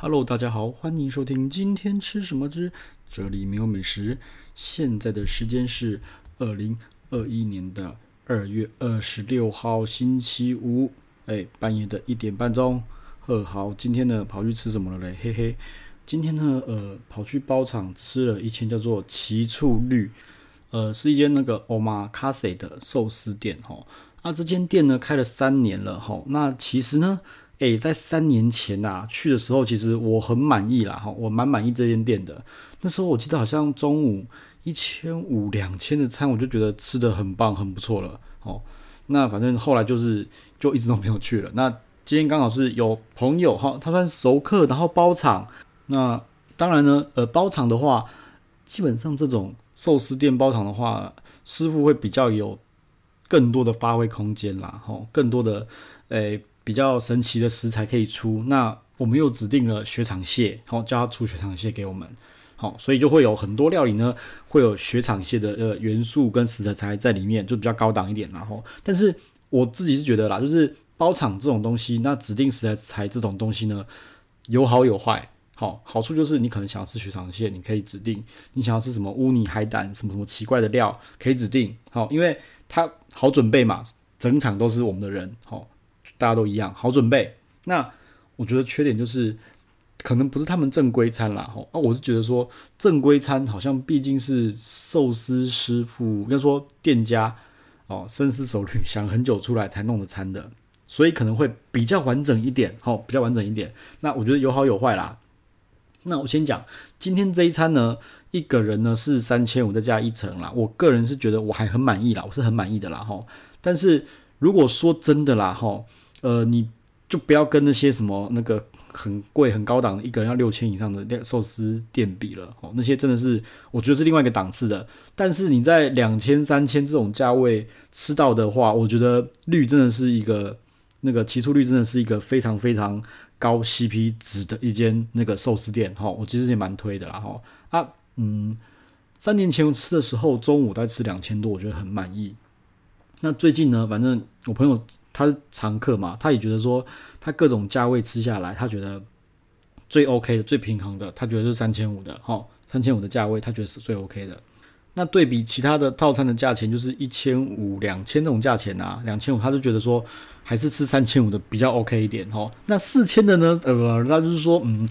Hello，大家好，欢迎收听今天吃什么之这里没有美食。现在的时间是二零二一年的二月二十六号星期五，哎，半夜的一点半钟。呵，好，今天呢跑去吃什么了嘞？嘿嘿，今天呢呃跑去包场吃了一间叫做奇醋绿，呃是一间那个 Omakase 的寿司店哈。那这间店呢开了三年了哈。那其实呢。诶，在三年前呐、去的时候，其实我很满意啦哈，我蛮满意这间店的。那时候我记得好像中午一千五两千的餐，我就觉得吃得很棒，很不错了。哦，那反正后来就是就一直都没有去了。那今天刚好是有朋友哈，他算熟客，然后包场。那当然呢，呃，包场的话，基本上这种寿司店包场的话，师傅会比较有更多的发挥空间啦，哈，更多的诶。比较神奇的食材可以出，那我们又指定了雪场蟹，好叫他出雪场蟹给我们，好，所以就会有很多料理呢，会有雪场蟹的呃元素跟食材在里面，就比较高档一点。然后，但是我自己是觉得啦，就是包场这种东西，那指定食材这种东西呢，有好有坏。好，好处就是你可能想要吃雪场蟹，你可以指定；你想要吃什么乌泥海胆，什么什么奇怪的料，可以指定。好，因为它好准备嘛，整场都是我们的人，好。大家都一样，好准备。那我觉得缺点就是，可能不是他们正规餐啦。吼，啊，我是觉得说正规餐好像毕竟是寿司师傅，应该说店家哦，深思熟虑想很久出来才弄的餐的，所以可能会比较完整一点。吼，比较完整一点。那我觉得有好有坏啦。那我先讲今天这一餐呢，一个人呢是三千五再加一层啦。我个人是觉得我还很满意啦，我是很满意的啦。吼，但是如果说真的啦，吼。呃，你就不要跟那些什么那个很贵很高档，一个人要六千以上的寿司店比了哦，那些真的是我觉得是另外一个档次的。但是你在两千三千这种价位吃到的话，我觉得绿真的是一个那个奇醋绿真的是一个非常非常高 CP 值的一间那个寿司店哈，我其实也蛮推的啦哈啊嗯，三年前我吃的时候中午在吃两千多，我觉得很满意。那最近呢，反正我朋友。他是常客嘛，他也觉得说，他各种价位吃下来，他觉得最 OK 的、最平衡的，他觉得是三千五的，哈，三千五的价位，他觉得是最 OK 的。那对比其他的套餐的价钱，就是一千五、两千这种价钱啊，两千五，他就觉得说，还是吃三千五的比较 OK 一点，哈。那四千的呢，呃，那就是说，嗯，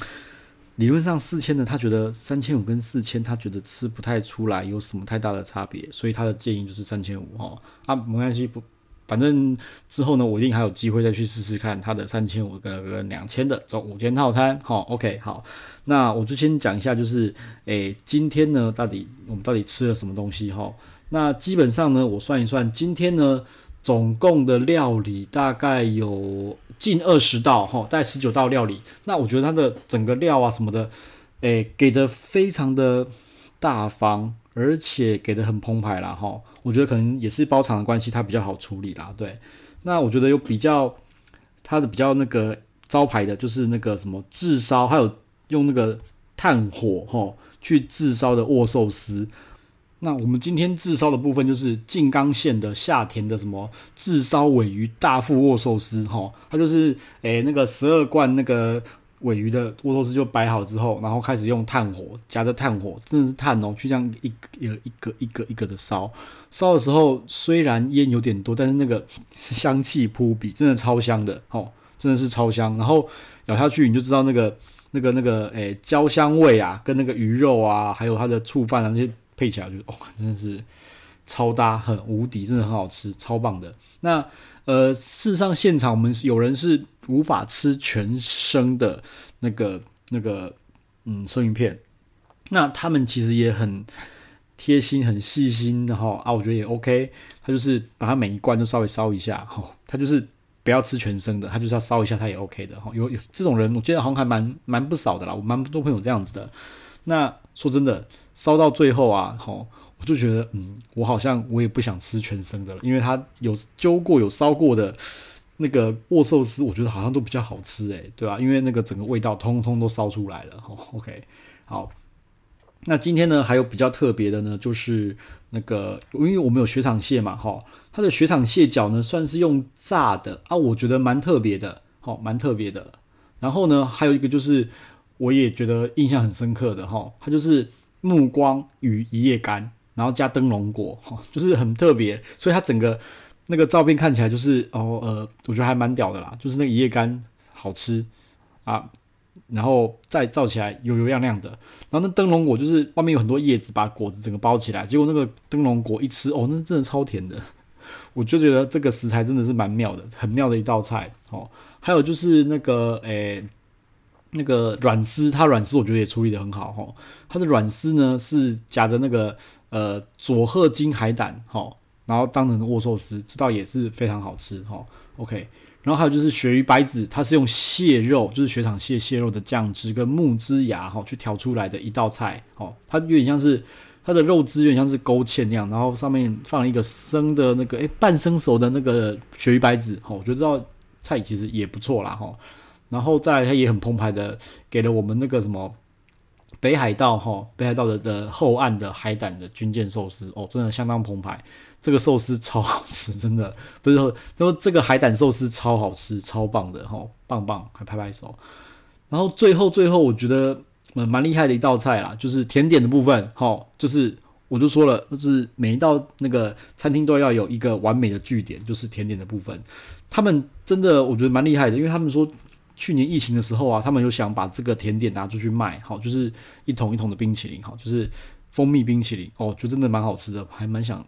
理论上四千的，他觉得三千五跟四千，他觉得吃不太出来有什么太大的差别，所以他的建议就是三千五，哈，啊，没关系，不。反正之后呢，我一定还有机会再去试试看它的三千五跟两千的这五间套餐。好，OK，好，那我就先讲一下，就是诶，今天呢，到底我们到底吃了什么东西？哈，那基本上呢，我算一算，今天呢，总共的料理大概有近二十道，哈，大概十九道料理。那我觉得它的整个料啊什么的，诶，给的非常的大方。而且给的很澎湃啦，哈，我觉得可能也是包场的关系，它比较好处理啦，对。那我觉得有比较它的比较那个招牌的，就是那个什么炙烧，还有用那个炭火哈去炙烧的握寿司。那我们今天炙烧的部分就是静冈县的下田的什么炙烧尾鱼大腹握寿司，哈，它就是诶、那个十二罐那个。尾鱼的握寿司就摆好之后，然后开始用炭火夹着炭火，真的是炭哦，去这样一个一个一个一个的烧。烧的时候虽然烟有点多，但是那个香气扑鼻，真的超香的哦，真的是超香。然后咬下去你就知道那个 那个那个诶焦香味啊，跟那个鱼肉啊，还有它的醋饭啊那些配起来就，就哦真的是超搭，很无敌，真的很好吃，超棒的。那呃，事实上现场我们有人是。无法吃全生的那个那个嗯生鱼片，那他们其实也很贴心、很细心的哈啊，我觉得也 OK。他就是把它每一罐都稍微烧一下哈，他就是不要吃全生的，他就是要烧一下，他也 OK 的哈。有有这种人，我觉得好像还蛮蛮不少的啦，我蛮多朋友这样子的。那说真的，烧到最后啊，吼，我就觉得嗯，我好像我也不想吃全生的了，因为它有揪过、有烧过的。那个握寿司，我觉得好像都比较好吃诶，对吧？因为那个整个味道通通都烧出来了。OK，好。那今天呢，还有比较特别的呢，就是那个，因为我们有雪场蟹嘛，哈，它的雪场蟹脚呢，算是用炸的啊，我觉得蛮特别的，哈，蛮特别的。然后呢，还有一个就是我也觉得印象很深刻的哈，它就是木瓜与一夜干，然后加灯笼果，就是很特别，所以它整个那个照片看起来就是哦呃，我觉得还蛮屌的啦，就是那个一夜干好吃啊，然后再照起来油油亮亮的，然后那灯笼果就是外面有很多叶子把果子整个包起来，结果那个灯笼果一吃哦，那真的超甜的，我就觉得这个食材真的是蛮妙的，很妙的一道菜哦。还有就是那个诶。那个软丝，它软丝我觉得也处理得很好哈。它的软丝呢是夹着那个呃佐贺金海胆哈，然后当成握寿司，这道也是非常好吃哈。OK，然后还有就是鳕鱼白子，它是用蟹肉，就是雪场蟹蟹肉的酱汁跟木枝芽哈去调出来的一道菜哦。它有点像是它的肉汁有点像是勾芡那样，然后上面放了一个生的那个诶半生熟的那个鳕鱼白子哈，我觉得这道菜其实也不错啦哈。然后再来，它也很澎湃的给了我们那个什么北海道哈，北海道的的后岸的海胆的军舰寿司哦，真的相当澎湃。这个寿司超好吃，真的不是说说这个海胆寿司超好吃，超棒的哈，棒棒，还拍拍手。然后最后最后，我觉得蛮蛮厉害的一道菜啦，就是甜点的部分哈，就是我就说了，就是每一道那个餐厅都要有一个完美的句点，就是甜点的部分。他们真的我觉得蛮厉害的，因为他们说。去年疫情的时候啊，他们有想把这个甜点拿出去卖，好，就是一桶一桶的冰淇淋，好，就是蜂蜜冰淇淋，哦，就真的蛮好吃的，还蛮想，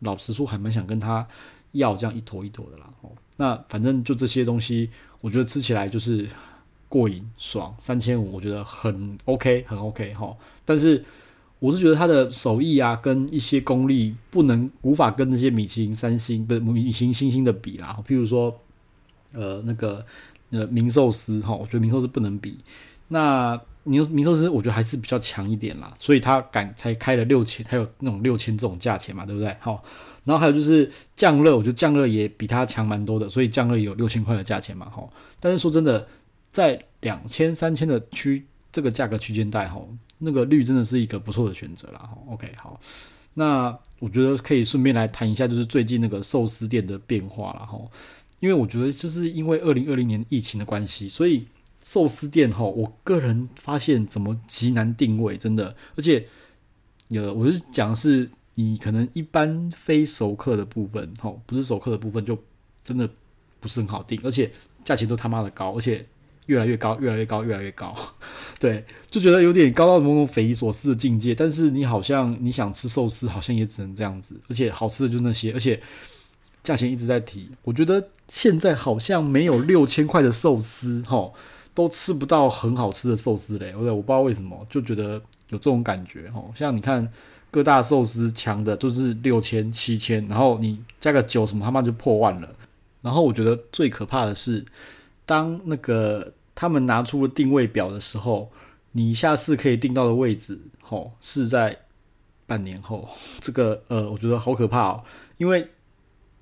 老实说还蛮想跟他要这样一坨一坨的啦，哦，那反正就这些东西，我觉得吃起来就是过瘾爽，三千五我觉得很 OK 很 OK 哈，但是我是觉得他的手艺啊，跟一些功力不能无法跟那些米其林三星不米其林星星的比啦，譬如说呃那个。呃，名寿司哈，我觉得名寿司不能比。那名名寿司，我觉得还是比较强一点啦，所以他敢才开了六千，才有那种六千这种价钱嘛，对不对？好，然后还有就是酱乐，我觉得酱乐也比他强蛮多的，所以酱乐有六千块的价钱嘛，哈。但是说真的，在两千三千的区这个价格区间带，哈，那个绿真的是一个不错的选择啦，哈。OK，好，那我觉得可以顺便来谈一下，就是最近那个寿司店的变化了，哈。因为我觉得，就是因为二零二零年疫情的关系，所以寿司店哈，我个人发现怎么极难定位，真的。而且有，我是讲是你可能一般非熟客的部分，哈，不是熟客的部分，就真的不是很好定，而且价钱都他妈的高，而且越来越高，越来越高，越来越高，对，就觉得有点高到某种匪夷所思的境界。但是你好像你想吃寿司，好像也只能这样子，而且好吃的就那些，而且。价钱一直在提，我觉得现在好像没有六千块的寿司，吼，都吃不到很好吃的寿司嘞。我我不知道为什么，就觉得有这种感觉，吼。像你看各大寿司强的都是六千、七千，然后你加个九什么他妈就破万了。然后我觉得最可怕的是，当那个他们拿出了定位表的时候，你下次可以订到的位置，吼，是在半年后。这个呃，我觉得好可怕哦，因为。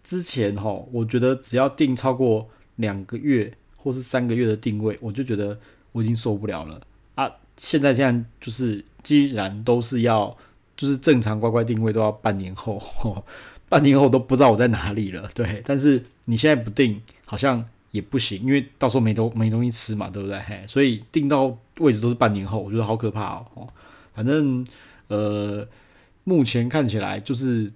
之前哈，我觉得只要定超过两个月或是三个月的定位，我就觉得我已经受不了了啊！现在这样就是，既然都是要，就是正常乖乖定位都要半年后，半年后都不知道我在哪里了。对，但是你现在不定好像也不行，因为到时候没东没东西吃嘛，对不对？嘿，所以定到位置都是半年后，我觉得好可怕哦。反正呃，目前看起来就是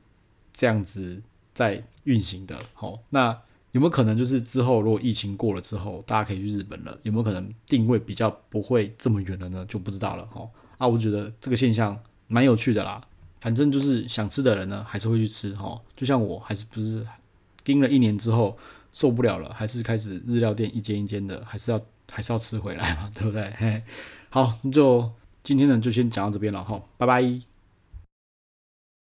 这样子。在运行的，好，那有没有可能就是之后如果疫情过了之后，大家可以去日本了？有没有可能定位比较不会这么远了呢？就不知道了，哈。啊，我觉得这个现象蛮有趣的啦。反正就是想吃的人呢，还是会去吃，哈。就像我还是不是盯了一年之后受不了了，还是开始日料店一间一间的，还是要还是要吃回来嘛，对不对？嘿，好，那就今天呢就先讲到这边了，哈，拜拜。